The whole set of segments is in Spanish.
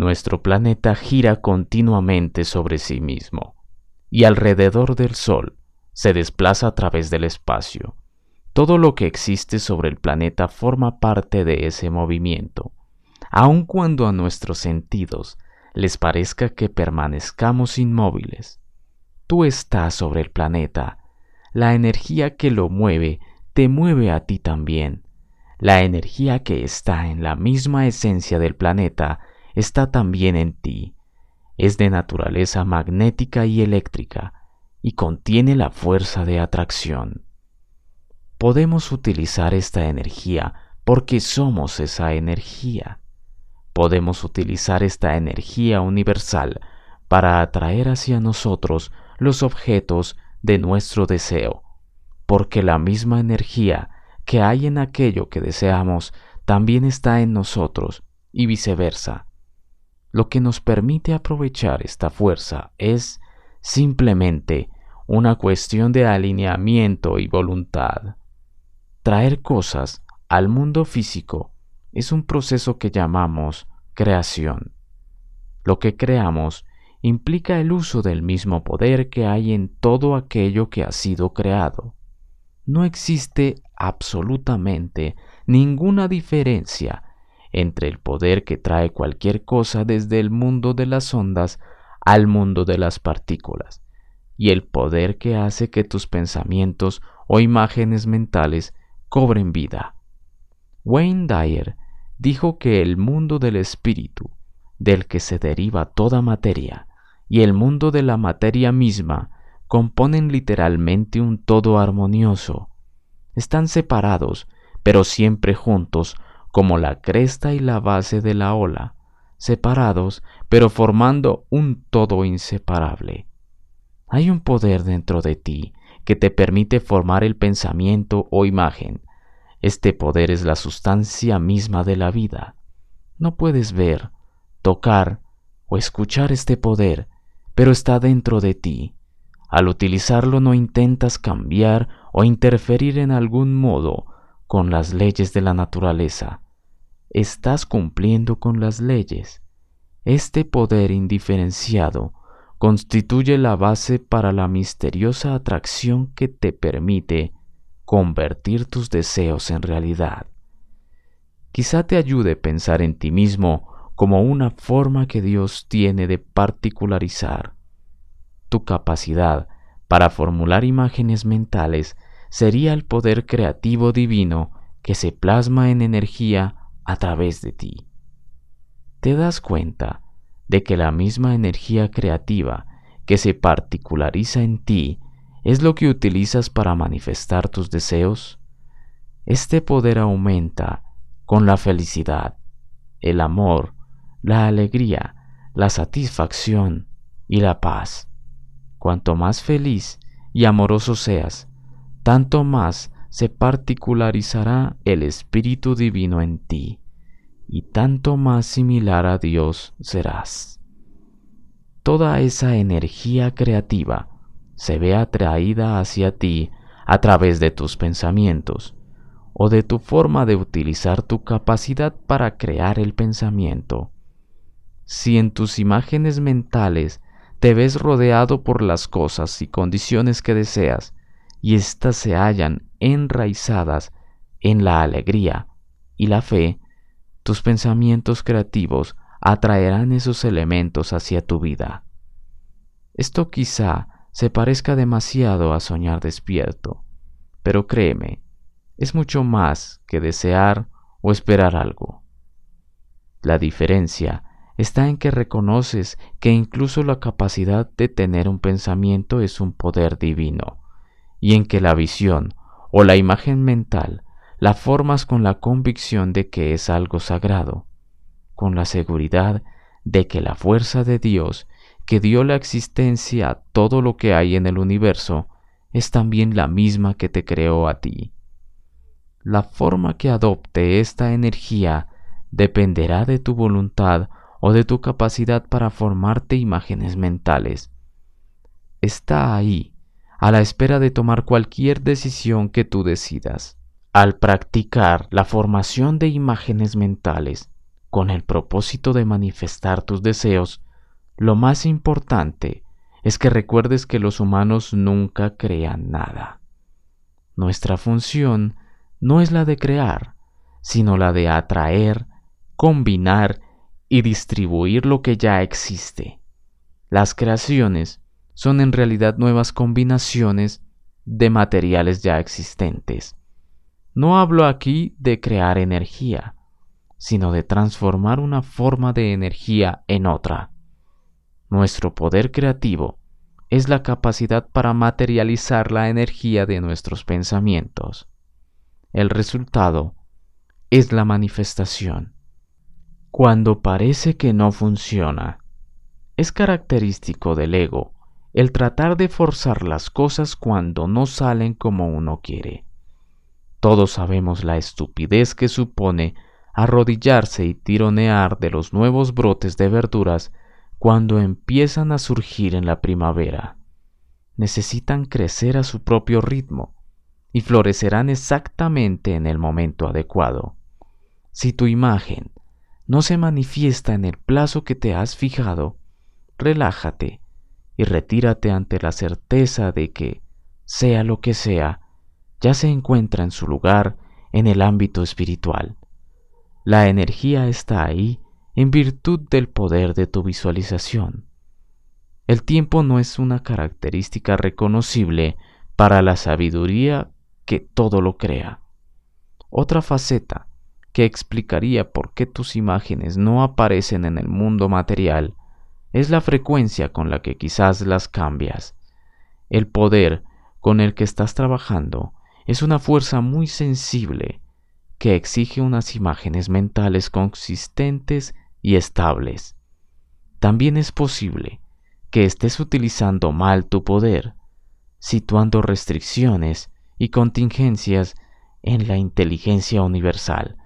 Nuestro planeta gira continuamente sobre sí mismo y alrededor del Sol se desplaza a través del espacio. Todo lo que existe sobre el planeta forma parte de ese movimiento, aun cuando a nuestros sentidos les parezca que permanezcamos inmóviles. Tú estás sobre el planeta. La energía que lo mueve te mueve a ti también. La energía que está en la misma esencia del planeta está también en ti. Es de naturaleza magnética y eléctrica y contiene la fuerza de atracción. Podemos utilizar esta energía porque somos esa energía. Podemos utilizar esta energía universal para atraer hacia nosotros los objetos de nuestro deseo, porque la misma energía que hay en aquello que deseamos también está en nosotros y viceversa. Lo que nos permite aprovechar esta fuerza es simplemente una cuestión de alineamiento y voluntad. Traer cosas al mundo físico es un proceso que llamamos creación. Lo que creamos implica el uso del mismo poder que hay en todo aquello que ha sido creado. No existe absolutamente ninguna diferencia entre el poder que trae cualquier cosa desde el mundo de las ondas al mundo de las partículas, y el poder que hace que tus pensamientos o imágenes mentales cobren vida. Wayne Dyer dijo que el mundo del espíritu, del que se deriva toda materia, y el mundo de la materia misma componen literalmente un todo armonioso. Están separados, pero siempre juntos como la cresta y la base de la ola, separados pero formando un todo inseparable. Hay un poder dentro de ti que te permite formar el pensamiento o imagen. Este poder es la sustancia misma de la vida. No puedes ver, tocar o escuchar este poder, pero está dentro de ti. Al utilizarlo no intentas cambiar o interferir en algún modo con las leyes de la naturaleza. Estás cumpliendo con las leyes. Este poder indiferenciado constituye la base para la misteriosa atracción que te permite convertir tus deseos en realidad. Quizá te ayude pensar en ti mismo como una forma que Dios tiene de particularizar. Tu capacidad para formular imágenes mentales sería el poder creativo divino que se plasma en energía a través de ti. Te das cuenta de que la misma energía creativa que se particulariza en ti es lo que utilizas para manifestar tus deseos. Este poder aumenta con la felicidad, el amor, la alegría, la satisfacción y la paz. Cuanto más feliz y amoroso seas, tanto más se particularizará el Espíritu Divino en ti, y tanto más similar a Dios serás. Toda esa energía creativa se ve atraída hacia ti a través de tus pensamientos o de tu forma de utilizar tu capacidad para crear el pensamiento. Si en tus imágenes mentales te ves rodeado por las cosas y condiciones que deseas, y éstas se hallan enraizadas en la alegría y la fe, tus pensamientos creativos atraerán esos elementos hacia tu vida. Esto quizá se parezca demasiado a soñar despierto, pero créeme, es mucho más que desear o esperar algo. La diferencia está en que reconoces que incluso la capacidad de tener un pensamiento es un poder divino y en que la visión o la imagen mental la formas con la convicción de que es algo sagrado, con la seguridad de que la fuerza de Dios que dio la existencia a todo lo que hay en el universo es también la misma que te creó a ti. La forma que adopte esta energía dependerá de tu voluntad o de tu capacidad para formarte imágenes mentales. Está ahí a la espera de tomar cualquier decisión que tú decidas. Al practicar la formación de imágenes mentales, con el propósito de manifestar tus deseos, lo más importante es que recuerdes que los humanos nunca crean nada. Nuestra función no es la de crear, sino la de atraer, combinar y distribuir lo que ya existe. Las creaciones son en realidad nuevas combinaciones de materiales ya existentes. No hablo aquí de crear energía, sino de transformar una forma de energía en otra. Nuestro poder creativo es la capacidad para materializar la energía de nuestros pensamientos. El resultado es la manifestación. Cuando parece que no funciona, es característico del ego el tratar de forzar las cosas cuando no salen como uno quiere. Todos sabemos la estupidez que supone arrodillarse y tironear de los nuevos brotes de verduras cuando empiezan a surgir en la primavera. Necesitan crecer a su propio ritmo y florecerán exactamente en el momento adecuado. Si tu imagen no se manifiesta en el plazo que te has fijado, relájate y retírate ante la certeza de que, sea lo que sea, ya se encuentra en su lugar en el ámbito espiritual. La energía está ahí en virtud del poder de tu visualización. El tiempo no es una característica reconocible para la sabiduría que todo lo crea. Otra faceta que explicaría por qué tus imágenes no aparecen en el mundo material es la frecuencia con la que quizás las cambias. El poder con el que estás trabajando es una fuerza muy sensible que exige unas imágenes mentales consistentes y estables. También es posible que estés utilizando mal tu poder, situando restricciones y contingencias en la inteligencia universal,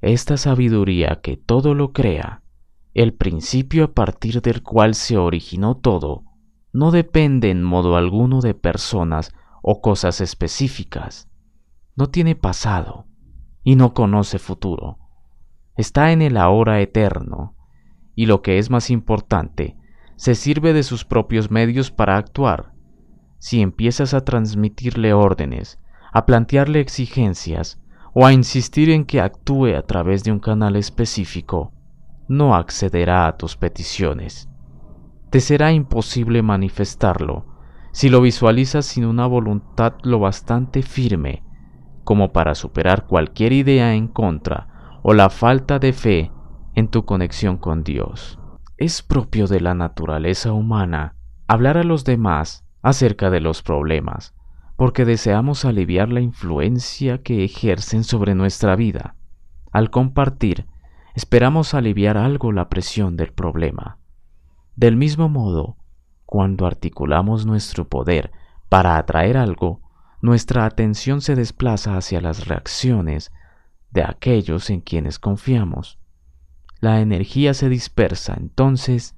esta sabiduría que todo lo crea, el principio a partir del cual se originó todo, no depende en modo alguno de personas o cosas específicas. No tiene pasado y no conoce futuro. Está en el ahora eterno y lo que es más importante, se sirve de sus propios medios para actuar. Si empiezas a transmitirle órdenes, a plantearle exigencias, o a insistir en que actúe a través de un canal específico, no accederá a tus peticiones. Te será imposible manifestarlo si lo visualizas sin una voluntad lo bastante firme como para superar cualquier idea en contra o la falta de fe en tu conexión con Dios. Es propio de la naturaleza humana hablar a los demás acerca de los problemas, porque deseamos aliviar la influencia que ejercen sobre nuestra vida. Al compartir, esperamos aliviar algo la presión del problema. Del mismo modo, cuando articulamos nuestro poder para atraer algo, nuestra atención se desplaza hacia las reacciones de aquellos en quienes confiamos. La energía se dispersa entonces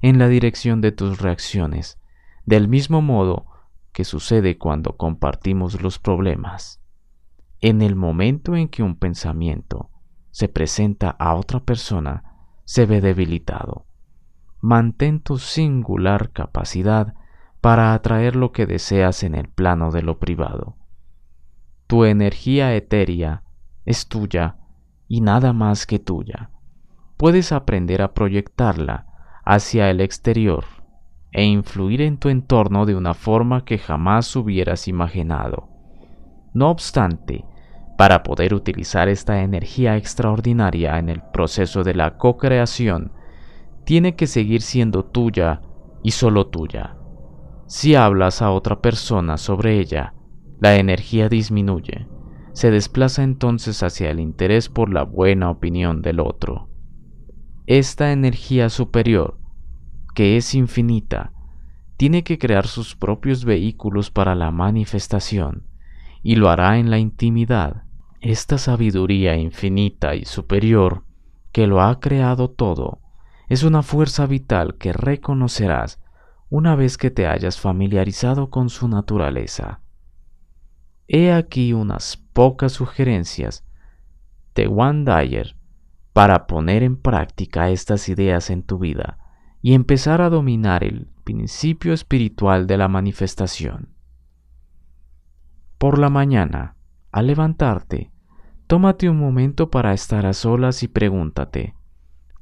en la dirección de tus reacciones, del mismo modo que sucede cuando compartimos los problemas. En el momento en que un pensamiento se presenta a otra persona, se ve debilitado. Mantén tu singular capacidad para atraer lo que deseas en el plano de lo privado. Tu energía etérea es tuya y nada más que tuya. Puedes aprender a proyectarla hacia el exterior e influir en tu entorno de una forma que jamás hubieras imaginado. No obstante, para poder utilizar esta energía extraordinaria en el proceso de la co-creación, tiene que seguir siendo tuya y solo tuya. Si hablas a otra persona sobre ella, la energía disminuye, se desplaza entonces hacia el interés por la buena opinión del otro. Esta energía superior, que es infinita, tiene que crear sus propios vehículos para la manifestación, y lo hará en la intimidad esta sabiduría infinita y superior que lo ha creado todo es una fuerza vital que reconocerás una vez que te hayas familiarizado con su naturaleza. He aquí unas pocas sugerencias de Juan Dyer para poner en práctica estas ideas en tu vida y empezar a dominar el principio espiritual de la manifestación. Por la mañana, al levantarte, tómate un momento para estar a solas y pregúntate,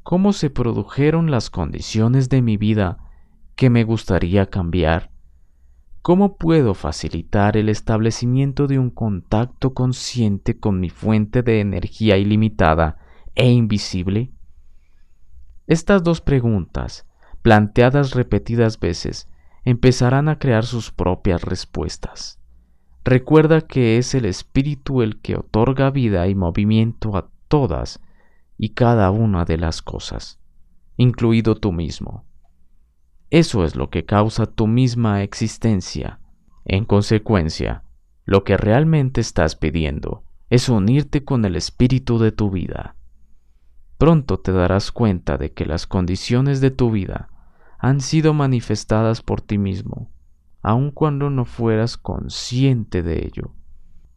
¿cómo se produjeron las condiciones de mi vida que me gustaría cambiar? ¿Cómo puedo facilitar el establecimiento de un contacto consciente con mi fuente de energía ilimitada e invisible? Estas dos preguntas, planteadas repetidas veces, empezarán a crear sus propias respuestas. Recuerda que es el espíritu el que otorga vida y movimiento a todas y cada una de las cosas, incluido tú mismo. Eso es lo que causa tu misma existencia. En consecuencia, lo que realmente estás pidiendo es unirte con el espíritu de tu vida. Pronto te darás cuenta de que las condiciones de tu vida han sido manifestadas por ti mismo aun cuando no fueras consciente de ello.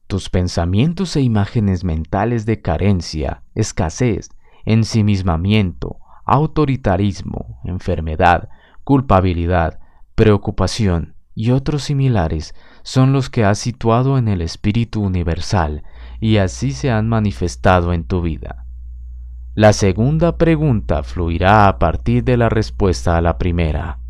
Tus pensamientos e imágenes mentales de carencia, escasez, ensimismamiento, autoritarismo, enfermedad, culpabilidad, preocupación y otros similares son los que has situado en el espíritu universal y así se han manifestado en tu vida. La segunda pregunta fluirá a partir de la respuesta a la primera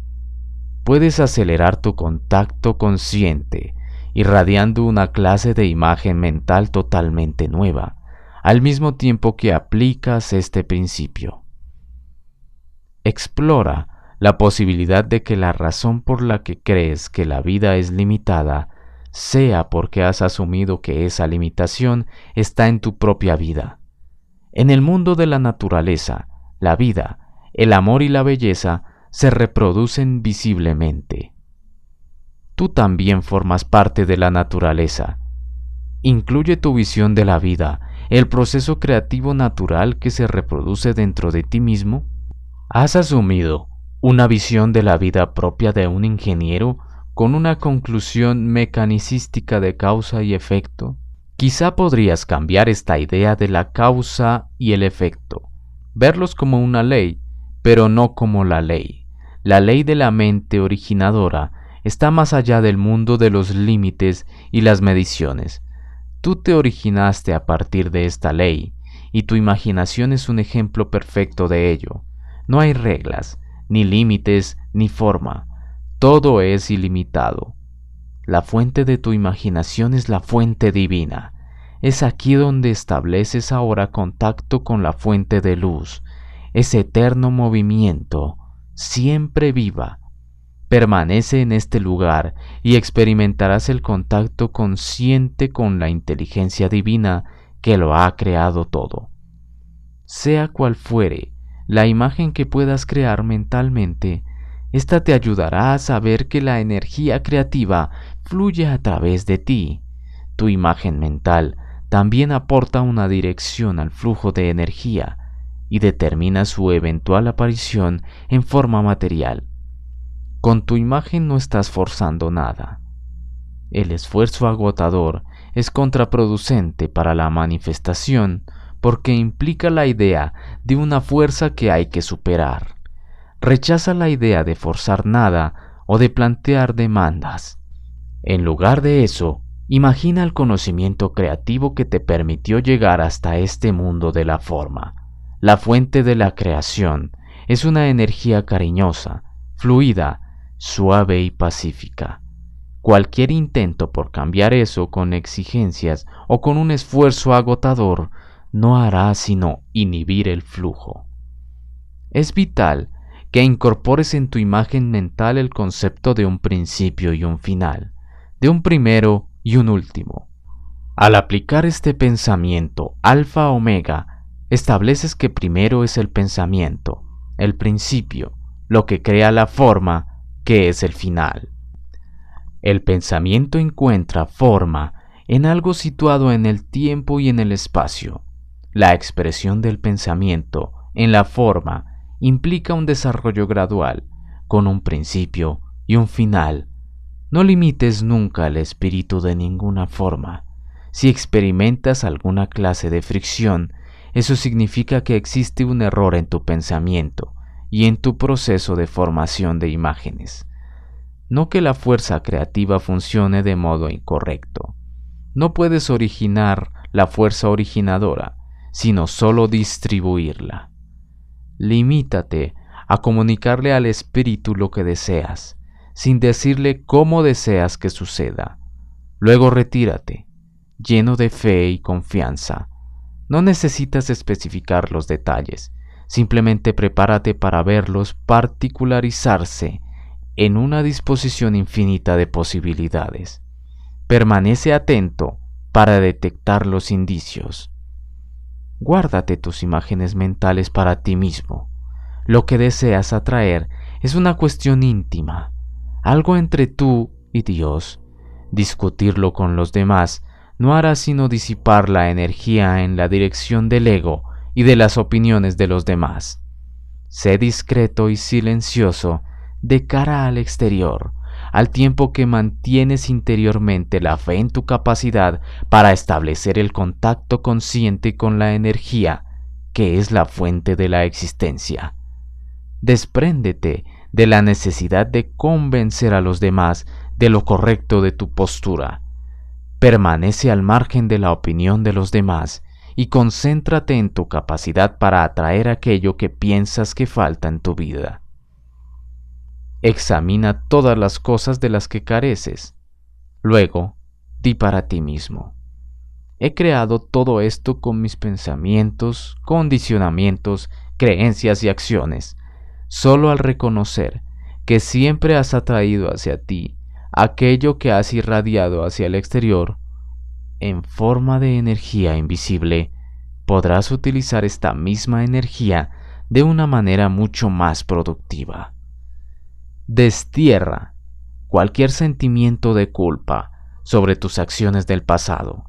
puedes acelerar tu contacto consciente, irradiando una clase de imagen mental totalmente nueva, al mismo tiempo que aplicas este principio. Explora la posibilidad de que la razón por la que crees que la vida es limitada sea porque has asumido que esa limitación está en tu propia vida. En el mundo de la naturaleza, la vida, el amor y la belleza se reproducen visiblemente. Tú también formas parte de la naturaleza. Incluye tu visión de la vida, el proceso creativo natural que se reproduce dentro de ti mismo. ¿Has asumido una visión de la vida propia de un ingeniero con una conclusión mecanicística de causa y efecto? Quizá podrías cambiar esta idea de la causa y el efecto, verlos como una ley, pero no como la ley. La ley de la mente originadora está más allá del mundo de los límites y las mediciones. Tú te originaste a partir de esta ley, y tu imaginación es un ejemplo perfecto de ello. No hay reglas, ni límites, ni forma. Todo es ilimitado. La fuente de tu imaginación es la fuente divina. Es aquí donde estableces ahora contacto con la fuente de luz, ese eterno movimiento, siempre viva. Permanece en este lugar y experimentarás el contacto consciente con la inteligencia divina que lo ha creado todo. Sea cual fuere la imagen que puedas crear mentalmente, esta te ayudará a saber que la energía creativa fluye a través de ti. Tu imagen mental también aporta una dirección al flujo de energía y determina su eventual aparición en forma material. Con tu imagen no estás forzando nada. El esfuerzo agotador es contraproducente para la manifestación porque implica la idea de una fuerza que hay que superar. Rechaza la idea de forzar nada o de plantear demandas. En lugar de eso, imagina el conocimiento creativo que te permitió llegar hasta este mundo de la forma. La fuente de la creación es una energía cariñosa, fluida, suave y pacífica. Cualquier intento por cambiar eso con exigencias o con un esfuerzo agotador no hará sino inhibir el flujo. Es vital que incorpores en tu imagen mental el concepto de un principio y un final, de un primero y un último. Al aplicar este pensamiento alfa-omega estableces que primero es el pensamiento, el principio, lo que crea la forma, que es el final. El pensamiento encuentra forma en algo situado en el tiempo y en el espacio. La expresión del pensamiento en la forma implica un desarrollo gradual, con un principio y un final. No limites nunca el espíritu de ninguna forma. Si experimentas alguna clase de fricción, eso significa que existe un error en tu pensamiento y en tu proceso de formación de imágenes. No que la fuerza creativa funcione de modo incorrecto. No puedes originar la fuerza originadora, sino solo distribuirla. Limítate a comunicarle al espíritu lo que deseas, sin decirle cómo deseas que suceda. Luego retírate, lleno de fe y confianza. No necesitas especificar los detalles, simplemente prepárate para verlos particularizarse en una disposición infinita de posibilidades. Permanece atento para detectar los indicios. Guárdate tus imágenes mentales para ti mismo. Lo que deseas atraer es una cuestión íntima, algo entre tú y Dios. Discutirlo con los demás no hará sino disipar la energía en la dirección del ego y de las opiniones de los demás. Sé discreto y silencioso de cara al exterior, al tiempo que mantienes interiormente la fe en tu capacidad para establecer el contacto consciente con la energía que es la fuente de la existencia. Despréndete de la necesidad de convencer a los demás de lo correcto de tu postura. Permanece al margen de la opinión de los demás y concéntrate en tu capacidad para atraer aquello que piensas que falta en tu vida. Examina todas las cosas de las que careces. Luego, di para ti mismo. He creado todo esto con mis pensamientos, condicionamientos, creencias y acciones. Solo al reconocer que siempre has atraído hacia ti aquello que has irradiado hacia el exterior, en forma de energía invisible, podrás utilizar esta misma energía de una manera mucho más productiva. Destierra cualquier sentimiento de culpa sobre tus acciones del pasado.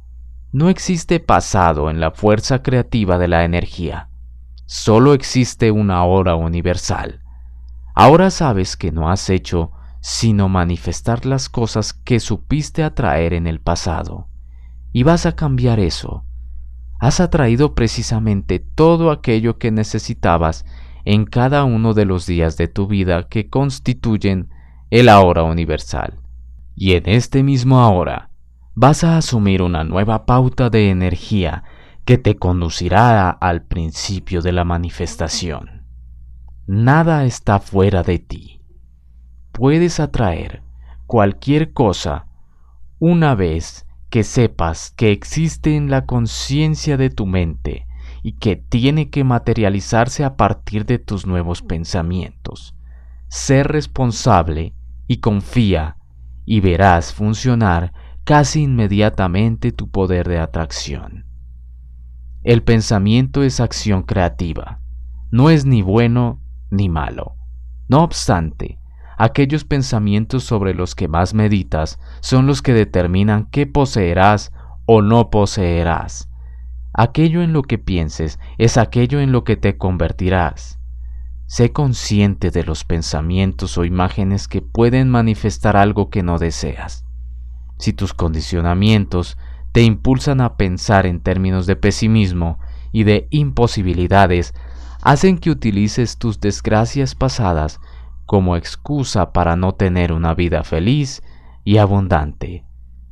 No existe pasado en la fuerza creativa de la energía. Solo existe una hora universal. Ahora sabes que no has hecho sino manifestar las cosas que supiste atraer en el pasado. Y vas a cambiar eso. Has atraído precisamente todo aquello que necesitabas en cada uno de los días de tu vida que constituyen el ahora universal. Y en este mismo ahora vas a asumir una nueva pauta de energía que te conducirá al principio de la manifestación. Nada está fuera de ti. Puedes atraer cualquier cosa una vez que sepas que existe en la conciencia de tu mente y que tiene que materializarse a partir de tus nuevos pensamientos. Sé responsable y confía y verás funcionar casi inmediatamente tu poder de atracción. El pensamiento es acción creativa, no es ni bueno ni malo. No obstante, aquellos pensamientos sobre los que más meditas son los que determinan qué poseerás o no poseerás Aquello en lo que pienses es aquello en lo que te convertirás. Sé consciente de los pensamientos o imágenes que pueden manifestar algo que no deseas. Si tus condicionamientos te impulsan a pensar en términos de pesimismo y de imposibilidades, hacen que utilices tus desgracias pasadas como excusa para no tener una vida feliz y abundante.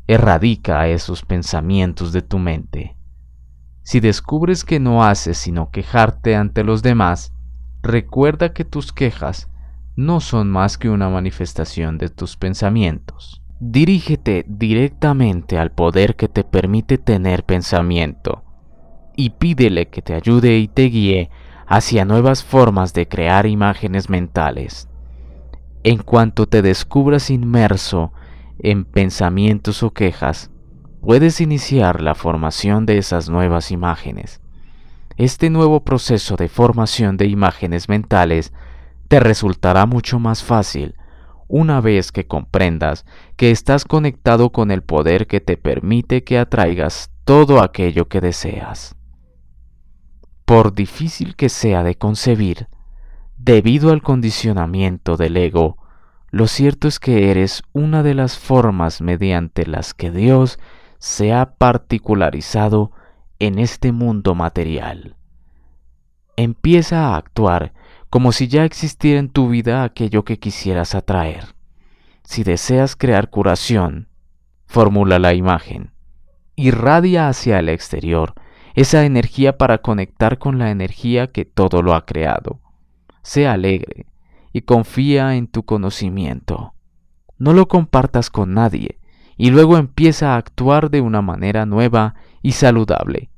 Erradica esos pensamientos de tu mente. Si descubres que no haces sino quejarte ante los demás, recuerda que tus quejas no son más que una manifestación de tus pensamientos. Dirígete directamente al poder que te permite tener pensamiento y pídele que te ayude y te guíe hacia nuevas formas de crear imágenes mentales. En cuanto te descubras inmerso en pensamientos o quejas, puedes iniciar la formación de esas nuevas imágenes. Este nuevo proceso de formación de imágenes mentales te resultará mucho más fácil una vez que comprendas que estás conectado con el poder que te permite que atraigas todo aquello que deseas. Por difícil que sea de concebir, debido al condicionamiento del ego, lo cierto es que eres una de las formas mediante las que Dios se ha particularizado en este mundo material. empieza a actuar como si ya existiera en tu vida aquello que quisieras atraer. Si deseas crear curación, formula la imagen. Irradia hacia el exterior esa energía para conectar con la energía que todo lo ha creado. Sea alegre y confía en tu conocimiento. No lo compartas con nadie y luego empieza a actuar de una manera nueva y saludable.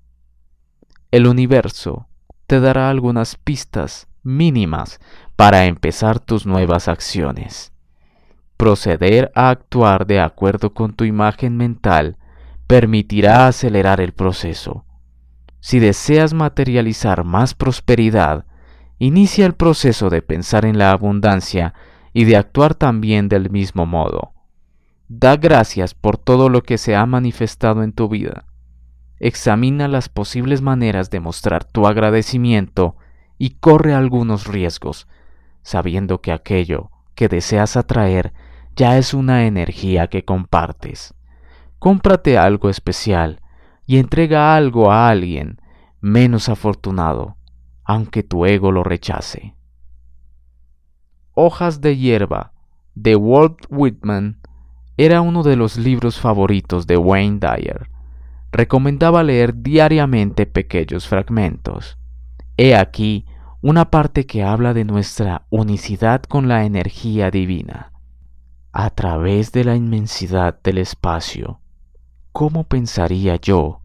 El universo te dará algunas pistas mínimas para empezar tus nuevas acciones. Proceder a actuar de acuerdo con tu imagen mental permitirá acelerar el proceso. Si deseas materializar más prosperidad, inicia el proceso de pensar en la abundancia y de actuar también del mismo modo. Da gracias por todo lo que se ha manifestado en tu vida. Examina las posibles maneras de mostrar tu agradecimiento y corre algunos riesgos, sabiendo que aquello que deseas atraer ya es una energía que compartes. Cómprate algo especial y entrega algo a alguien menos afortunado, aunque tu ego lo rechace. Hojas de hierba de Walt Whitman era uno de los libros favoritos de Wayne Dyer. Recomendaba leer diariamente pequeños fragmentos. He aquí una parte que habla de nuestra unicidad con la energía divina. A través de la inmensidad del espacio, ¿cómo pensaría yo?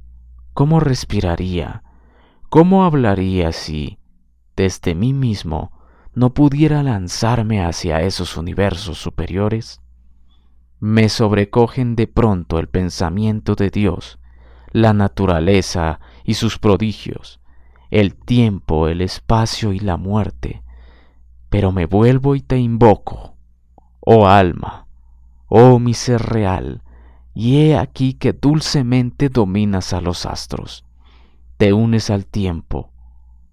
¿Cómo respiraría? ¿Cómo hablaría si, desde mí mismo, no pudiera lanzarme hacia esos universos superiores? me sobrecogen de pronto el pensamiento de Dios, la naturaleza y sus prodigios, el tiempo, el espacio y la muerte, pero me vuelvo y te invoco, oh alma, oh mi ser real, y he aquí que dulcemente dominas a los astros, te unes al tiempo,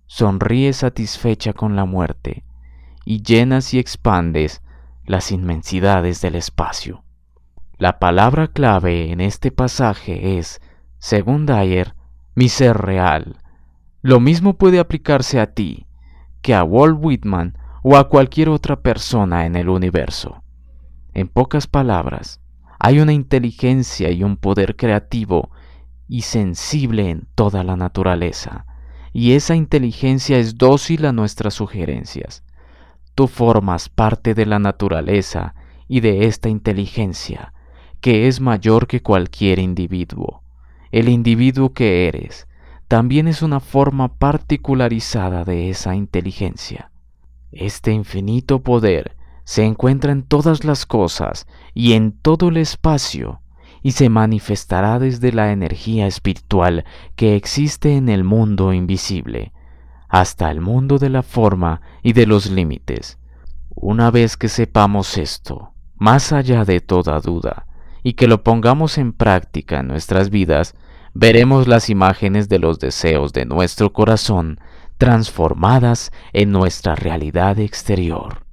sonríes satisfecha con la muerte, y llenas y expandes las inmensidades del espacio. La palabra clave en este pasaje es, según Dyer, mi ser real. Lo mismo puede aplicarse a ti que a Walt Whitman o a cualquier otra persona en el universo. En pocas palabras, hay una inteligencia y un poder creativo y sensible en toda la naturaleza, y esa inteligencia es dócil a nuestras sugerencias. Tú formas parte de la naturaleza y de esta inteligencia, que es mayor que cualquier individuo. El individuo que eres también es una forma particularizada de esa inteligencia. Este infinito poder se encuentra en todas las cosas y en todo el espacio y se manifestará desde la energía espiritual que existe en el mundo invisible hasta el mundo de la forma y de los límites. Una vez que sepamos esto, más allá de toda duda, y que lo pongamos en práctica en nuestras vidas, veremos las imágenes de los deseos de nuestro corazón transformadas en nuestra realidad exterior.